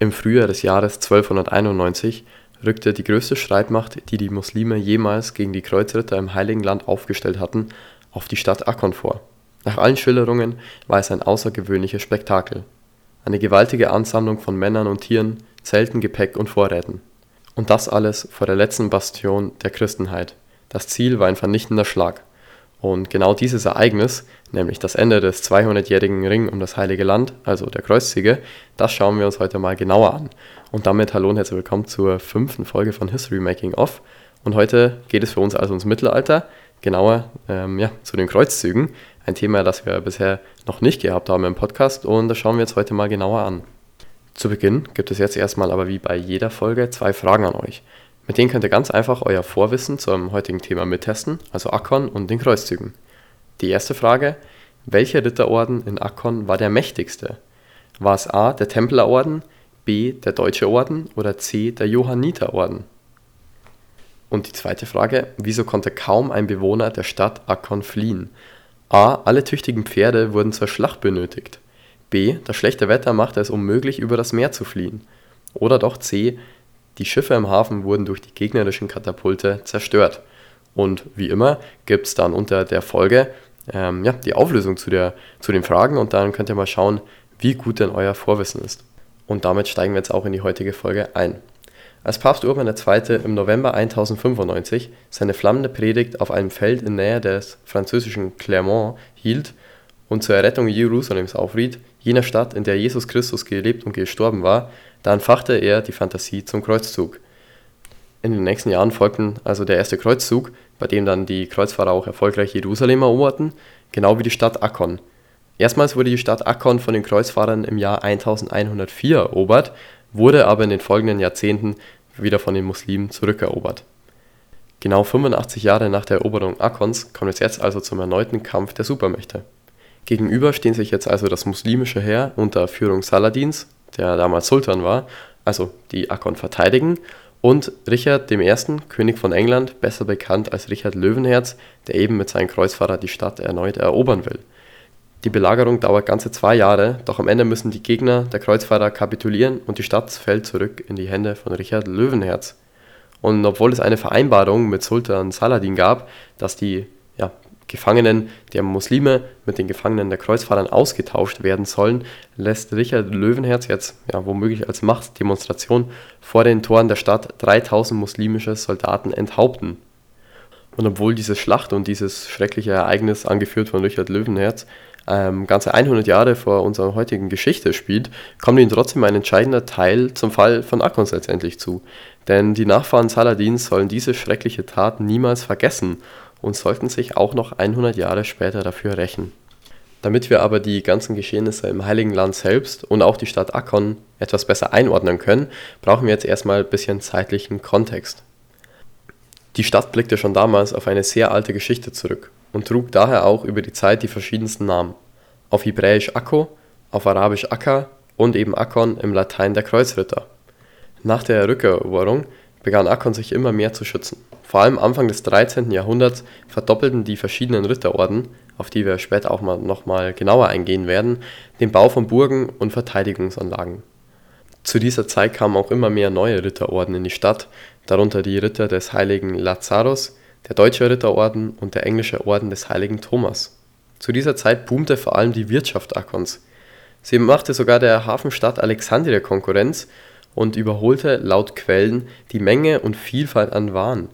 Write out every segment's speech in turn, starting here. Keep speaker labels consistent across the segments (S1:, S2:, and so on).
S1: Im Frühjahr des Jahres 1291 rückte die größte Streitmacht, die die Muslime jemals gegen die Kreuzritter im Heiligen Land aufgestellt hatten, auf die Stadt Akkon vor. Nach allen Schilderungen war es ein außergewöhnliches Spektakel. Eine gewaltige Ansammlung von Männern und Tieren, Zelten, Gepäck und Vorräten. Und das alles vor der letzten Bastion der Christenheit. Das Ziel war ein vernichtender Schlag. Und genau dieses Ereignis, nämlich das Ende des 200-jährigen Ring um das Heilige Land, also der Kreuzzüge, das schauen wir uns heute mal genauer an. Und damit hallo und herzlich willkommen zur fünften Folge von History Making Off. Und heute geht es für uns also ins Mittelalter, genauer ähm, ja, zu den Kreuzzügen. Ein Thema, das wir bisher noch nicht gehabt haben im Podcast und das schauen wir jetzt heute mal genauer an. Zu Beginn gibt es jetzt erstmal aber wie bei jeder Folge zwei Fragen an euch. Mit denen könnt ihr ganz einfach euer Vorwissen zum heutigen Thema mittesten, also Akkon und den Kreuzzügen. Die erste Frage, welcher Ritterorden in Akkon war der mächtigste? War es A, der Templerorden, B, der Deutsche Orden oder C, der Johanniterorden? Und die zweite Frage, wieso konnte kaum ein Bewohner der Stadt Akkon fliehen? A, alle tüchtigen Pferde wurden zur Schlacht benötigt. B, das schlechte Wetter machte es unmöglich, über das Meer zu fliehen. Oder doch C, die Schiffe im Hafen wurden durch die gegnerischen Katapulte zerstört. Und wie immer gibt es dann unter der Folge ähm, ja, die Auflösung zu, der, zu den Fragen und dann könnt ihr mal schauen, wie gut denn euer Vorwissen ist. Und damit steigen wir jetzt auch in die heutige Folge ein. Als Papst Urban II. im November 1095 seine flammende Predigt auf einem Feld in Nähe des französischen Clermont hielt und zur Errettung Jerusalems aufriet, jener Stadt, in der Jesus Christus gelebt und gestorben war, da entfachte er die Fantasie zum Kreuzzug. In den nächsten Jahren folgten also der erste Kreuzzug, bei dem dann die Kreuzfahrer auch erfolgreich Jerusalem eroberten, genau wie die Stadt Akkon. Erstmals wurde die Stadt Akkon von den Kreuzfahrern im Jahr 1104 erobert, wurde aber in den folgenden Jahrzehnten wieder von den Muslimen zurückerobert. Genau 85 Jahre nach der Eroberung Akkons kommt es jetzt also zum erneuten Kampf der Supermächte. Gegenüber stehen sich jetzt also das muslimische Heer unter Führung Saladins der damals Sultan war, also die Akkon verteidigen, und Richard I., König von England, besser bekannt als Richard Löwenherz, der eben mit seinen Kreuzfahrern die Stadt erneut erobern will. Die Belagerung dauert ganze zwei Jahre, doch am Ende müssen die Gegner der Kreuzfahrer kapitulieren und die Stadt fällt zurück in die Hände von Richard Löwenherz. Und obwohl es eine Vereinbarung mit Sultan Saladin gab, dass die Gefangenen der Muslime mit den Gefangenen der Kreuzfahrern ausgetauscht werden sollen, lässt Richard Löwenherz jetzt ja, womöglich als Machtdemonstration vor den Toren der Stadt 3000 muslimische Soldaten enthaupten. Und obwohl diese Schlacht und dieses schreckliche Ereignis, angeführt von Richard Löwenherz, ähm, ganze 100 Jahre vor unserer heutigen Geschichte spielt, kommt ihnen trotzdem ein entscheidender Teil zum Fall von Akons letztendlich zu. Denn die Nachfahren Saladins sollen diese schreckliche Tat niemals vergessen und sollten sich auch noch 100 Jahre später dafür rächen. Damit wir aber die ganzen Geschehnisse im Heiligen Land selbst und auch die Stadt Akkon etwas besser einordnen können, brauchen wir jetzt erstmal ein bisschen zeitlichen Kontext. Die Stadt blickte schon damals auf eine sehr alte Geschichte zurück und trug daher auch über die Zeit die verschiedensten Namen. Auf Hebräisch Akko, auf Arabisch Akka und eben Akkon im Latein der Kreuzritter. Nach der Rückeroberung begann Akkon sich immer mehr zu schützen. Vor allem Anfang des 13. Jahrhunderts verdoppelten die verschiedenen Ritterorden, auf die wir später auch noch mal genauer eingehen werden, den Bau von Burgen und Verteidigungsanlagen. Zu dieser Zeit kamen auch immer mehr neue Ritterorden in die Stadt, darunter die Ritter des heiligen Lazarus, der Deutsche Ritterorden und der englische Orden des heiligen Thomas. Zu dieser Zeit boomte vor allem die Wirtschaft Akkons. Sie machte sogar der Hafenstadt Alexandria Konkurrenz und überholte laut Quellen die Menge und Vielfalt an Waren.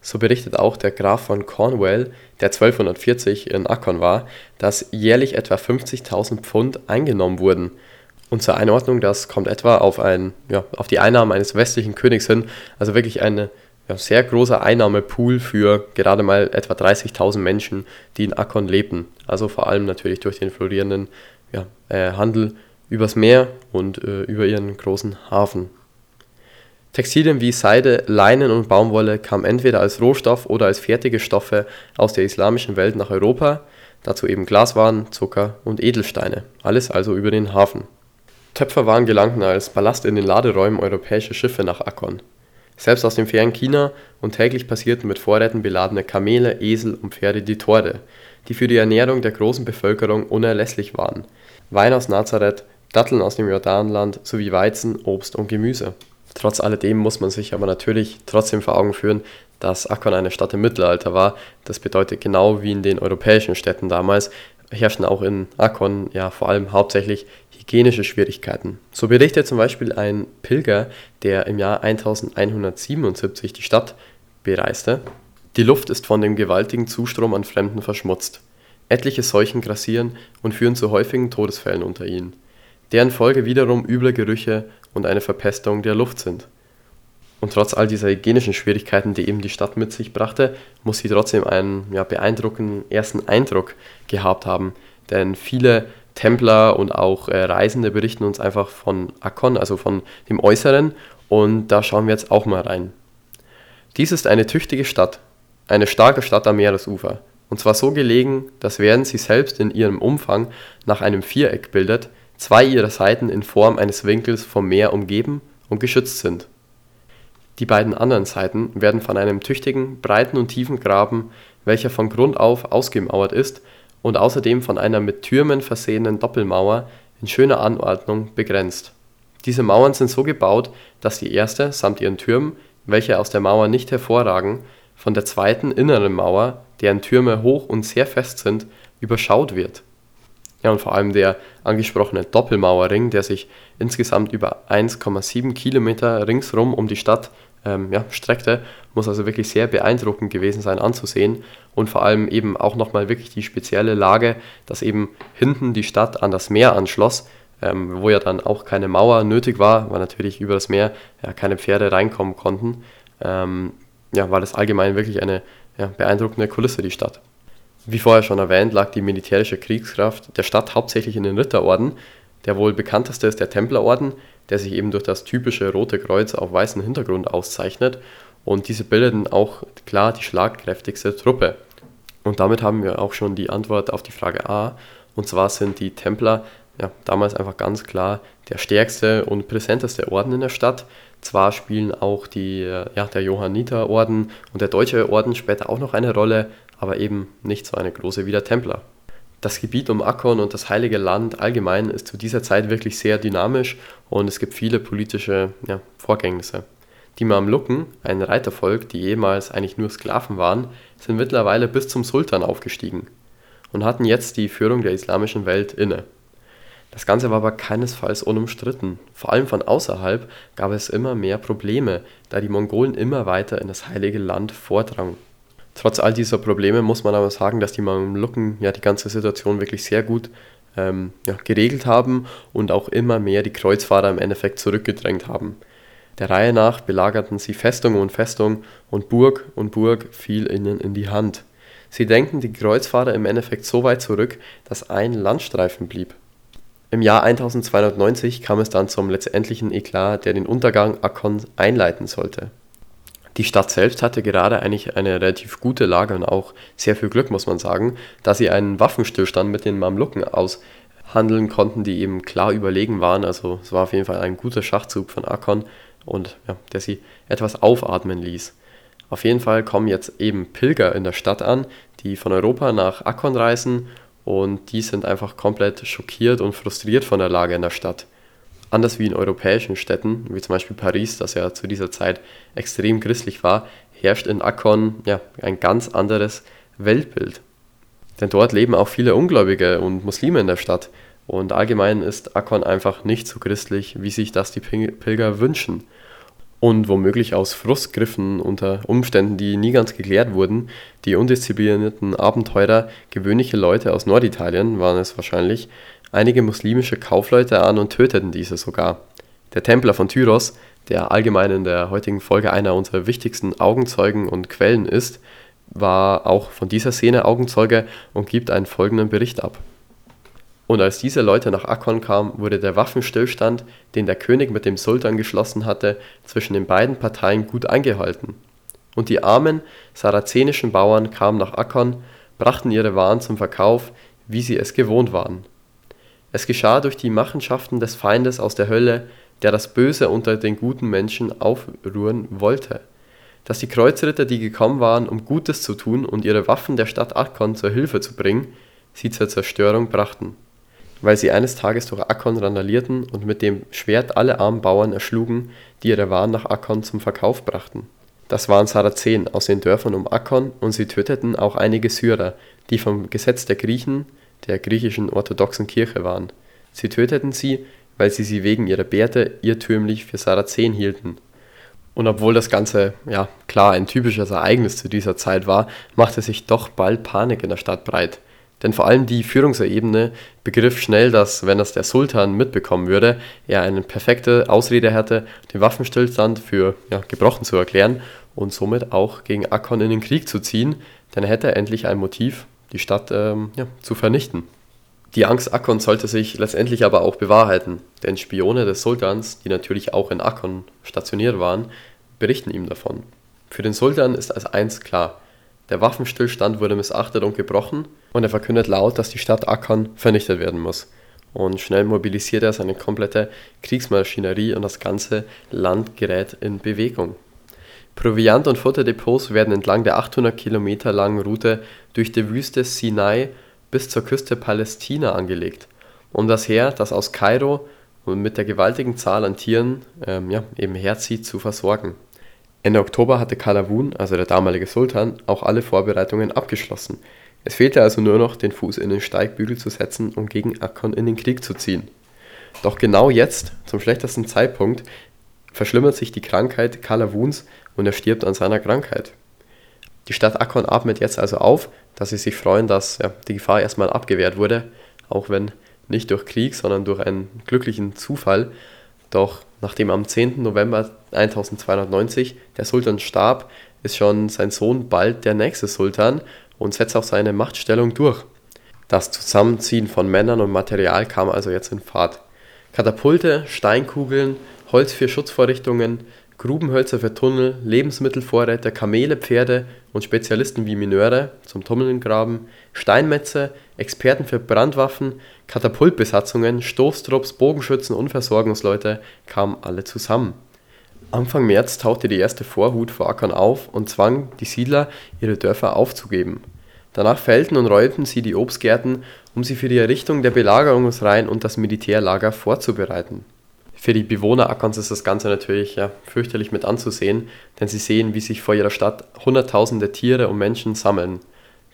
S1: So berichtet auch der Graf von Cornwall, der 1240 in Akkon war, dass jährlich etwa 50.000 Pfund eingenommen wurden. Und zur Einordnung, das kommt etwa auf, ein, ja, auf die Einnahmen eines westlichen Königs hin, also wirklich ein ja, sehr großer Einnahmepool für gerade mal etwa 30.000 Menschen, die in Akkon lebten. Also vor allem natürlich durch den florierenden ja, äh, Handel übers Meer und äh, über ihren großen Hafen. Textilien wie Seide, Leinen und Baumwolle kamen entweder als Rohstoff oder als fertige Stoffe aus der islamischen Welt nach Europa, dazu eben Glaswaren, Zucker und Edelsteine, alles also über den Hafen. Töpferwaren gelangten als Ballast in den Laderäumen europäischer Schiffe nach Akkon. Selbst aus dem fernen China und täglich passierten mit Vorräten beladene Kamele, Esel und Pferde die Tore, die für die Ernährung der großen Bevölkerung unerlässlich waren. Wein aus Nazareth Datteln aus dem Jordanland sowie Weizen, Obst und Gemüse. Trotz alledem muss man sich aber natürlich trotzdem vor Augen führen, dass Akkon eine Stadt im Mittelalter war. Das bedeutet genau wie in den europäischen Städten damals herrschen auch in Akkon ja vor allem hauptsächlich hygienische Schwierigkeiten. So berichtet zum Beispiel ein Pilger, der im Jahr 1177 die Stadt bereiste. Die Luft ist von dem gewaltigen Zustrom an Fremden verschmutzt. Etliche Seuchen grassieren und führen zu häufigen Todesfällen unter ihnen, deren Folge wiederum üble Gerüche und eine Verpestung der Luft sind. Und trotz all dieser hygienischen Schwierigkeiten, die eben die Stadt mit sich brachte, muss sie trotzdem einen ja, beeindruckenden ersten Eindruck gehabt haben. Denn viele Templer und auch äh, Reisende berichten uns einfach von Akkon, also von dem Äußeren. Und da schauen wir jetzt auch mal rein. Dies ist eine tüchtige Stadt, eine starke Stadt am Meeresufer. Und zwar so gelegen, dass während sie selbst in ihrem Umfang nach einem Viereck bildet, zwei ihrer Seiten in Form eines Winkels vom Meer umgeben und geschützt sind. Die beiden anderen Seiten werden von einem tüchtigen, breiten und tiefen Graben, welcher von Grund auf ausgemauert ist, und außerdem von einer mit Türmen versehenen Doppelmauer in schöner Anordnung begrenzt. Diese Mauern sind so gebaut, dass die erste samt ihren Türmen, welche aus der Mauer nicht hervorragen, von der zweiten inneren Mauer, deren Türme hoch und sehr fest sind, überschaut wird. Ja, und vor allem der angesprochene Doppelmauerring, der sich insgesamt über 1,7 Kilometer ringsrum um die Stadt ähm, ja, streckte, muss also wirklich sehr beeindruckend gewesen sein anzusehen und vor allem eben auch nochmal wirklich die spezielle Lage, dass eben hinten die Stadt an das Meer anschloss, ähm, wo ja dann auch keine Mauer nötig war, weil natürlich über das Meer ja, keine Pferde reinkommen konnten. Ähm, ja, war das allgemein wirklich eine ja, beeindruckende Kulisse, die Stadt. Wie vorher schon erwähnt, lag die militärische Kriegskraft der Stadt hauptsächlich in den Ritterorden. Der wohl bekannteste ist der Templerorden, der sich eben durch das typische rote Kreuz auf weißem Hintergrund auszeichnet. Und diese bildeten auch klar die schlagkräftigste Truppe. Und damit haben wir auch schon die Antwort auf die Frage A. Und zwar sind die Templer ja, damals einfach ganz klar der stärkste und präsenteste Orden in der Stadt. Zwar spielen auch die, ja, der Johanniterorden und der Deutsche Orden später auch noch eine Rolle, aber eben nicht so eine große wie der Templer. Das Gebiet um Akkon und das Heilige Land allgemein ist zu dieser Zeit wirklich sehr dynamisch und es gibt viele politische ja, Vorgängnisse. Die Mamluken, ein Reitervolk, die ehemals eigentlich nur Sklaven waren, sind mittlerweile bis zum Sultan aufgestiegen und hatten jetzt die Führung der islamischen Welt inne. Das Ganze war aber keinesfalls unumstritten. Vor allem von außerhalb gab es immer mehr Probleme, da die Mongolen immer weiter in das Heilige Land vordrangen. Trotz all dieser Probleme muss man aber sagen, dass die Mamluken ja die ganze Situation wirklich sehr gut ähm, ja, geregelt haben und auch immer mehr die Kreuzfahrer im Endeffekt zurückgedrängt haben. Der Reihe nach belagerten sie Festung und Festung und Burg und Burg fiel ihnen in die Hand. Sie denken die Kreuzfahrer im Endeffekt so weit zurück, dass ein Landstreifen blieb. Im Jahr 1290 kam es dann zum letztendlichen Eklat, der den Untergang Akkons einleiten sollte. Die Stadt selbst hatte gerade eigentlich eine relativ gute Lage und auch sehr viel Glück, muss man sagen, da sie einen Waffenstillstand mit den Mamluken aushandeln konnten, die eben klar überlegen waren. Also es war auf jeden Fall ein guter Schachzug von Akkon und ja, der sie etwas aufatmen ließ. Auf jeden Fall kommen jetzt eben Pilger in der Stadt an, die von Europa nach Akkon reisen und die sind einfach komplett schockiert und frustriert von der Lage in der Stadt. Anders wie in europäischen Städten, wie zum Beispiel Paris, das ja zu dieser Zeit extrem christlich war, herrscht in Akkon ja, ein ganz anderes Weltbild. Denn dort leben auch viele Ungläubige und Muslime in der Stadt. Und allgemein ist Akkon einfach nicht so christlich, wie sich das die Pilger wünschen und womöglich aus Frustgriffen unter Umständen, die nie ganz geklärt wurden, die undisziplinierten Abenteurer, gewöhnliche Leute aus Norditalien waren es wahrscheinlich, einige muslimische Kaufleute an und töteten diese sogar. Der Templer von Tyros, der allgemein in der heutigen Folge einer unserer wichtigsten Augenzeugen und Quellen ist, war auch von dieser Szene Augenzeuge und gibt einen folgenden Bericht ab und als diese Leute nach Akkon kamen, wurde der Waffenstillstand, den der König mit dem Sultan geschlossen hatte, zwischen den beiden Parteien gut eingehalten. Und die armen sarazenischen Bauern kamen nach Akkon, brachten ihre Waren zum Verkauf, wie sie es gewohnt waren. Es geschah durch die Machenschaften des Feindes aus der Hölle, der das Böse unter den guten Menschen aufrühren wollte, dass die Kreuzritter, die gekommen waren, um Gutes zu tun und ihre Waffen der Stadt Akkon zur Hilfe zu bringen, sie zur Zerstörung brachten weil sie eines Tages durch Akkon randalierten und mit dem Schwert alle armen Bauern erschlugen, die ihre Waren nach Akkon zum Verkauf brachten. Das waren Sarazenen aus den Dörfern um Akkon und sie töteten auch einige Syrer, die vom Gesetz der Griechen, der griechischen orthodoxen Kirche waren. Sie töteten sie, weil sie sie wegen ihrer Bärte irrtümlich für Sarazenen hielten. Und obwohl das Ganze, ja, klar ein typisches Ereignis zu dieser Zeit war, machte sich doch bald Panik in der Stadt breit. Denn vor allem die Führungsebene begriff schnell, dass, wenn das der Sultan mitbekommen würde, er eine perfekte Ausrede hätte, den Waffenstillstand für ja, gebrochen zu erklären und somit auch gegen Akkon in den Krieg zu ziehen, hätte er endlich ein Motiv, die Stadt ähm, ja, zu vernichten. Die Angst Akkon sollte sich letztendlich aber auch bewahrheiten, denn Spione des Sultans, die natürlich auch in Akkon stationiert waren, berichten ihm davon. Für den Sultan ist als eins klar, der Waffenstillstand wurde missachtet und gebrochen und er verkündet laut, dass die Stadt Akkon vernichtet werden muss. Und schnell mobilisiert er seine komplette Kriegsmaschinerie und das ganze Land gerät in Bewegung. Proviant- und Futterdepots werden entlang der 800 Kilometer langen Route durch die Wüste Sinai bis zur Küste Palästina angelegt, um das Heer, das aus Kairo und mit der gewaltigen Zahl an Tieren ähm, ja, eben herzieht, zu versorgen. Ende Oktober hatte Kalawun, also der damalige Sultan, auch alle Vorbereitungen abgeschlossen. Es fehlte also nur noch, den Fuß in den Steigbügel zu setzen und gegen Akkon in den Krieg zu ziehen. Doch genau jetzt, zum schlechtesten Zeitpunkt, verschlimmert sich die Krankheit Kalawuns und er stirbt an seiner Krankheit. Die Stadt Akkon atmet jetzt also auf, dass sie sich freuen, dass ja, die Gefahr erstmal abgewehrt wurde, auch wenn nicht durch Krieg, sondern durch einen glücklichen Zufall. Doch nachdem am 10. November 1290 der Sultan starb, ist schon sein Sohn bald der nächste Sultan und setzt auch seine Machtstellung durch. Das Zusammenziehen von Männern und Material kam also jetzt in Fahrt. Katapulte, Steinkugeln, Holz für Schutzvorrichtungen, Grubenhölzer für Tunnel, Lebensmittelvorräte, Kamele, Pferde und Spezialisten wie Minöre zum Tunnelgraben, Steinmetze, Experten für Brandwaffen, Katapultbesatzungen, Stoßtrupps, Bogenschützen und Versorgungsleute kamen alle zusammen. Anfang März tauchte die erste Vorhut vor Ackern auf und zwang die Siedler, ihre Dörfer aufzugeben. Danach fällten und räumten sie die Obstgärten, um sie für die Errichtung der Belagerungsreihen und das Militärlager vorzubereiten für die Bewohner Ackerns ist das Ganze natürlich ja, fürchterlich mit anzusehen, denn sie sehen, wie sich vor ihrer Stadt Hunderttausende Tiere und Menschen sammeln.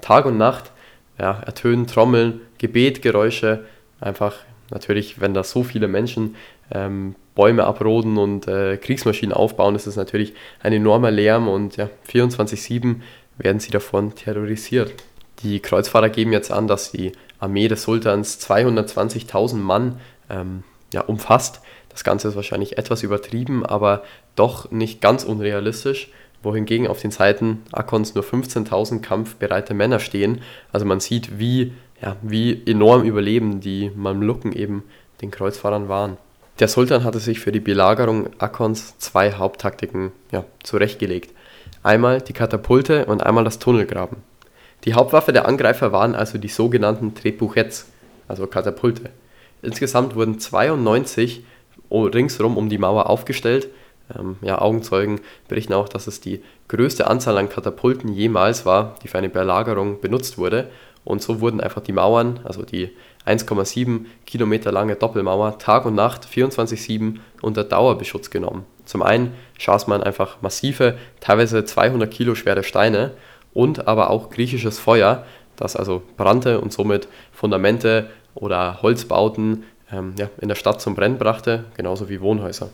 S1: Tag und Nacht ja, ertönen Trommeln, Gebetgeräusche, einfach natürlich, wenn da so viele Menschen ähm, Bäume abroden und äh, Kriegsmaschinen aufbauen, ist es natürlich ein enormer Lärm und ja, 24-7 werden sie davon terrorisiert. Die Kreuzfahrer geben jetzt an, dass die Armee des Sultans 220.000 Mann ähm, ja, umfasst das Ganze ist wahrscheinlich etwas übertrieben, aber doch nicht ganz unrealistisch, wohingegen auf den Seiten Akons nur 15.000 kampfbereite Männer stehen. Also man sieht, wie, ja, wie enorm überleben die Mamluken eben den Kreuzfahrern waren. Der Sultan hatte sich für die Belagerung Akons zwei Haupttaktiken ja, zurechtgelegt. Einmal die Katapulte und einmal das Tunnelgraben. Die Hauptwaffe der Angreifer waren also die sogenannten Trebuchets, also Katapulte. Insgesamt wurden 92 ringsherum um die Mauer aufgestellt. Ähm, ja, Augenzeugen berichten auch, dass es die größte Anzahl an Katapulten jemals war, die für eine Belagerung benutzt wurde. Und so wurden einfach die Mauern, also die 1,7 Kilometer lange Doppelmauer, Tag und Nacht 24-7 unter Dauerbeschutz genommen. Zum einen schaß man einfach massive, teilweise 200 Kilo schwere Steine und aber auch griechisches Feuer, das also brannte und somit Fundamente oder Holzbauten ähm, ja, in der Stadt zum Brennen brachte, genauso wie Wohnhäuser.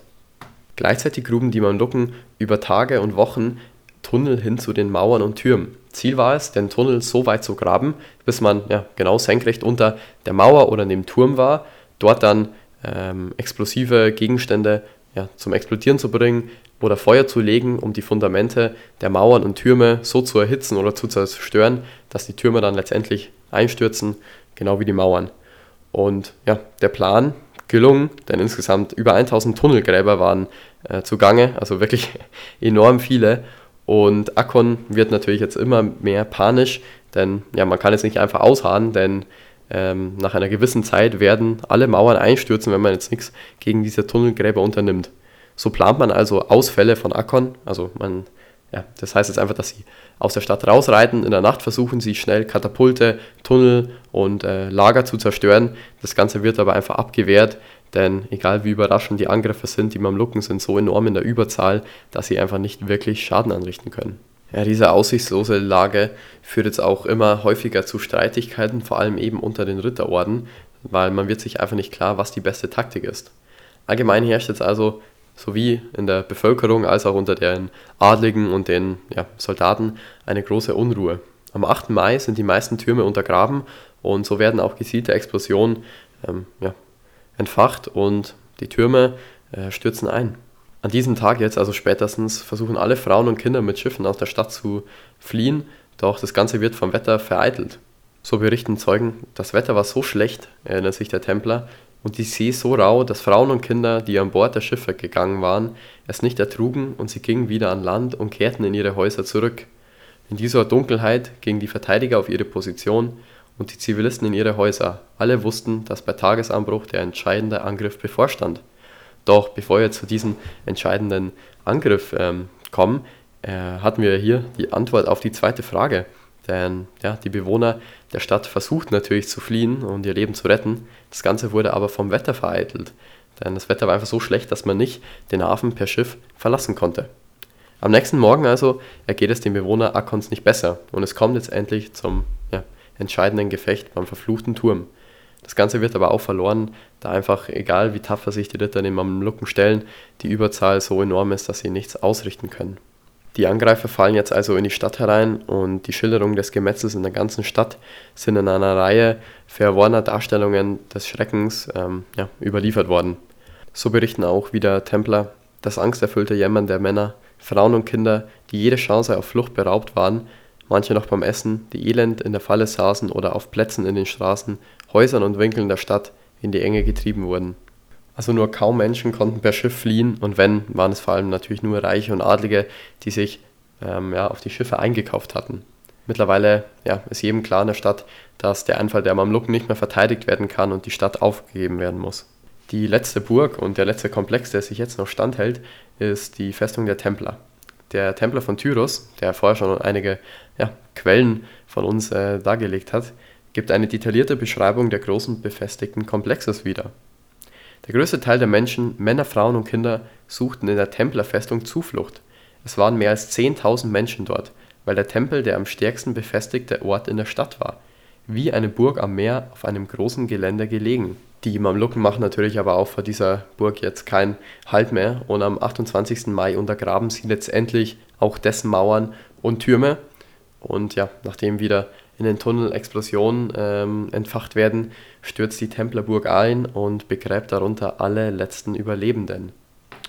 S1: Gleichzeitig gruben die Mamluken über Tage und Wochen Tunnel hin zu den Mauern und Türmen. Ziel war es, den Tunnel so weit zu graben, bis man ja, genau senkrecht unter der Mauer oder dem Turm war, dort dann ähm, explosive Gegenstände ja, zum Explodieren zu bringen oder Feuer zu legen, um die Fundamente der Mauern und Türme so zu erhitzen oder zu zerstören, dass die Türme dann letztendlich einstürzen, genau wie die Mauern. Und ja, der Plan gelungen, denn insgesamt über 1000 Tunnelgräber waren äh, zugange, also wirklich enorm viele. Und Akkon wird natürlich jetzt immer mehr panisch, denn ja, man kann jetzt nicht einfach ausharren, denn ähm, nach einer gewissen Zeit werden alle Mauern einstürzen, wenn man jetzt nichts gegen diese Tunnelgräber unternimmt. So plant man also Ausfälle von Akkon, also man ja, das heißt jetzt einfach, dass sie aus der Stadt rausreiten. In der Nacht versuchen sie schnell Katapulte, Tunnel und äh, Lager zu zerstören. Das Ganze wird aber einfach abgewehrt, denn egal wie überraschend die Angriffe sind, die Mamluken sind so enorm in der Überzahl, dass sie einfach nicht wirklich Schaden anrichten können. Ja, diese aussichtslose Lage führt jetzt auch immer häufiger zu Streitigkeiten, vor allem eben unter den Ritterorden, weil man wird sich einfach nicht klar, was die beste Taktik ist. Allgemein herrscht jetzt also sowie in der Bevölkerung als auch unter den Adligen und den ja, Soldaten eine große Unruhe. Am 8. Mai sind die meisten Türme untergraben und so werden auch gezielte Explosionen ähm, ja, entfacht und die Türme äh, stürzen ein. An diesem Tag jetzt, also spätestens, versuchen alle Frauen und Kinder mit Schiffen aus der Stadt zu fliehen, doch das Ganze wird vom Wetter vereitelt. So berichten Zeugen, das Wetter war so schlecht, erinnert sich der Templer, und die See so rau, dass Frauen und Kinder, die an Bord der Schiffe gegangen waren, es nicht ertrugen und sie gingen wieder an Land und kehrten in ihre Häuser zurück. In dieser Dunkelheit gingen die Verteidiger auf ihre Position und die Zivilisten in ihre Häuser. Alle wussten, dass bei Tagesanbruch der entscheidende Angriff bevorstand. Doch bevor wir zu diesem entscheidenden Angriff ähm, kommen, äh, hatten wir hier die Antwort auf die zweite Frage. Denn ja, die Bewohner der Stadt versuchten natürlich zu fliehen und ihr Leben zu retten. Das Ganze wurde aber vom Wetter vereitelt. Denn das Wetter war einfach so schlecht, dass man nicht den Hafen per Schiff verlassen konnte. Am nächsten Morgen also ergeht es den Bewohnern Akons nicht besser und es kommt jetzt endlich zum ja, entscheidenden Gefecht beim verfluchten Turm. Das Ganze wird aber auch verloren, da einfach, egal wie tapfer sich die Ritter den Mamluken stellen, die Überzahl so enorm ist, dass sie nichts ausrichten können. Die Angreifer fallen jetzt also in die Stadt herein und die Schilderungen des Gemetzels in der ganzen Stadt sind in einer Reihe verworrener Darstellungen des Schreckens ähm, ja, überliefert worden. So berichten auch wieder Templer das angsterfüllte Jämmern der Männer, Frauen und Kinder, die jede Chance auf Flucht beraubt waren, manche noch beim Essen, die elend in der Falle saßen oder auf Plätzen in den Straßen, Häusern und Winkeln der Stadt in die Enge getrieben wurden. Also nur kaum Menschen konnten per Schiff fliehen und wenn, waren es vor allem natürlich nur Reiche und Adlige, die sich ähm, ja, auf die Schiffe eingekauft hatten. Mittlerweile ja, ist jedem klar in der Stadt, dass der Einfall der Mamluken nicht mehr verteidigt werden kann und die Stadt aufgegeben werden muss. Die letzte Burg und der letzte Komplex, der sich jetzt noch standhält, ist die Festung der Templer. Der Templer von Tyros, der vorher schon einige ja, Quellen von uns äh, dargelegt hat, gibt eine detaillierte Beschreibung der großen befestigten Komplexes wieder. Der größte Teil der Menschen, Männer, Frauen und Kinder, suchten in der Templerfestung Zuflucht. Es waren mehr als 10.000 Menschen dort, weil der Tempel der am stärksten befestigte Ort in der Stadt war, wie eine Burg am Meer auf einem großen Gelände gelegen. Die Mamluken machen natürlich aber auch vor dieser Burg jetzt keinen Halt mehr und am 28. Mai untergraben sie letztendlich auch dessen Mauern und Türme. Und ja, nachdem wieder in den Tunnel Explosionen ähm, entfacht werden, stürzt die Templerburg ein und begräbt darunter alle letzten Überlebenden.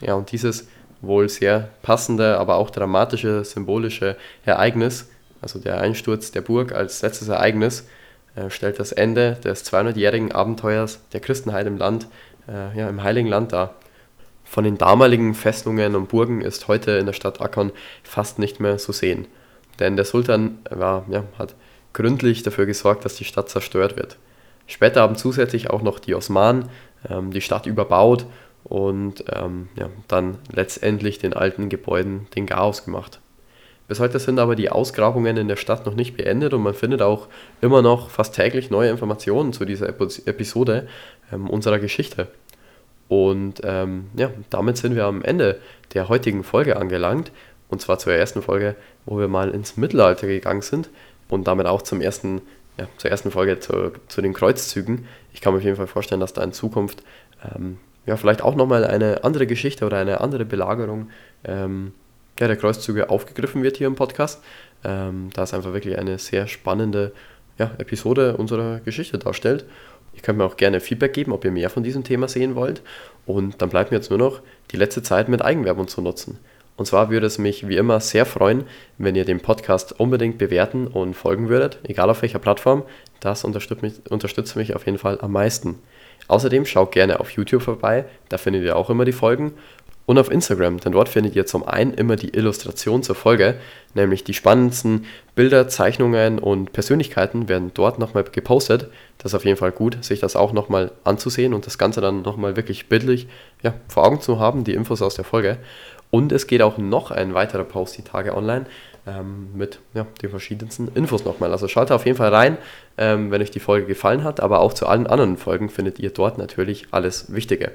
S1: Ja, und dieses wohl sehr passende, aber auch dramatische, symbolische Ereignis, also der Einsturz der Burg als letztes Ereignis, äh, stellt das Ende des 200-jährigen Abenteuers der Christenheit im Land, äh, ja, im Heiligen Land dar. Von den damaligen Festungen und Burgen ist heute in der Stadt Akkon fast nicht mehr zu sehen. Denn der Sultan war, ja, hat gründlich dafür gesorgt, dass die Stadt zerstört wird. Später haben zusätzlich auch noch die Osmanen ähm, die Stadt überbaut und ähm, ja, dann letztendlich den alten Gebäuden den Chaos gemacht. Bis heute sind aber die Ausgrabungen in der Stadt noch nicht beendet und man findet auch immer noch fast täglich neue Informationen zu dieser Episode ähm, unserer Geschichte. Und ähm, ja, damit sind wir am Ende der heutigen Folge angelangt. Und zwar zur ersten Folge, wo wir mal ins Mittelalter gegangen sind und damit auch zum ersten, ja, zur ersten Folge zu, zu den Kreuzzügen. Ich kann mir auf jeden Fall vorstellen, dass da in Zukunft ähm, ja, vielleicht auch nochmal eine andere Geschichte oder eine andere Belagerung ähm, ja, der Kreuzzüge aufgegriffen wird hier im Podcast, ähm, da es einfach wirklich eine sehr spannende ja, Episode unserer Geschichte darstellt. Ihr könnt mir auch gerne Feedback geben, ob ihr mehr von diesem Thema sehen wollt. Und dann bleibt mir jetzt nur noch die letzte Zeit mit Eigenwerbung zu nutzen. Und zwar würde es mich wie immer sehr freuen, wenn ihr den Podcast unbedingt bewerten und folgen würdet, egal auf welcher Plattform. Das unterstützt mich, unterstützt mich auf jeden Fall am meisten. Außerdem schaut gerne auf YouTube vorbei, da findet ihr auch immer die Folgen. Und auf Instagram, denn dort findet ihr zum einen immer die Illustration zur Folge, nämlich die spannendsten Bilder, Zeichnungen und Persönlichkeiten werden dort nochmal gepostet. Das ist auf jeden Fall gut, sich das auch nochmal anzusehen und das Ganze dann nochmal wirklich bildlich ja, vor Augen zu haben, die Infos aus der Folge. Und es geht auch noch ein weiterer Post die Tage online ähm, mit ja, den verschiedensten Infos nochmal. Also schaut auf jeden Fall rein, ähm, wenn euch die Folge gefallen hat, aber auch zu allen anderen Folgen findet ihr dort natürlich alles Wichtige.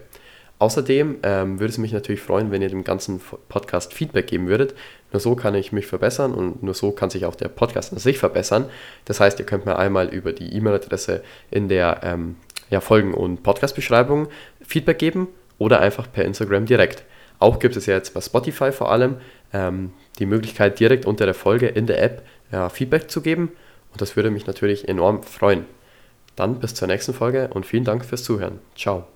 S1: Außerdem ähm, würde es mich natürlich freuen, wenn ihr dem ganzen Podcast Feedback geben würdet. Nur so kann ich mich verbessern und nur so kann sich auch der Podcast an sich verbessern. Das heißt, ihr könnt mir einmal über die E-Mail-Adresse in der ähm, ja, Folgen- und Podcast-Beschreibung Feedback geben oder einfach per Instagram direkt. Auch gibt es ja jetzt bei Spotify vor allem ähm, die Möglichkeit, direkt unter der Folge in der App ja, Feedback zu geben. Und das würde mich natürlich enorm freuen. Dann bis zur nächsten Folge und vielen Dank fürs Zuhören. Ciao.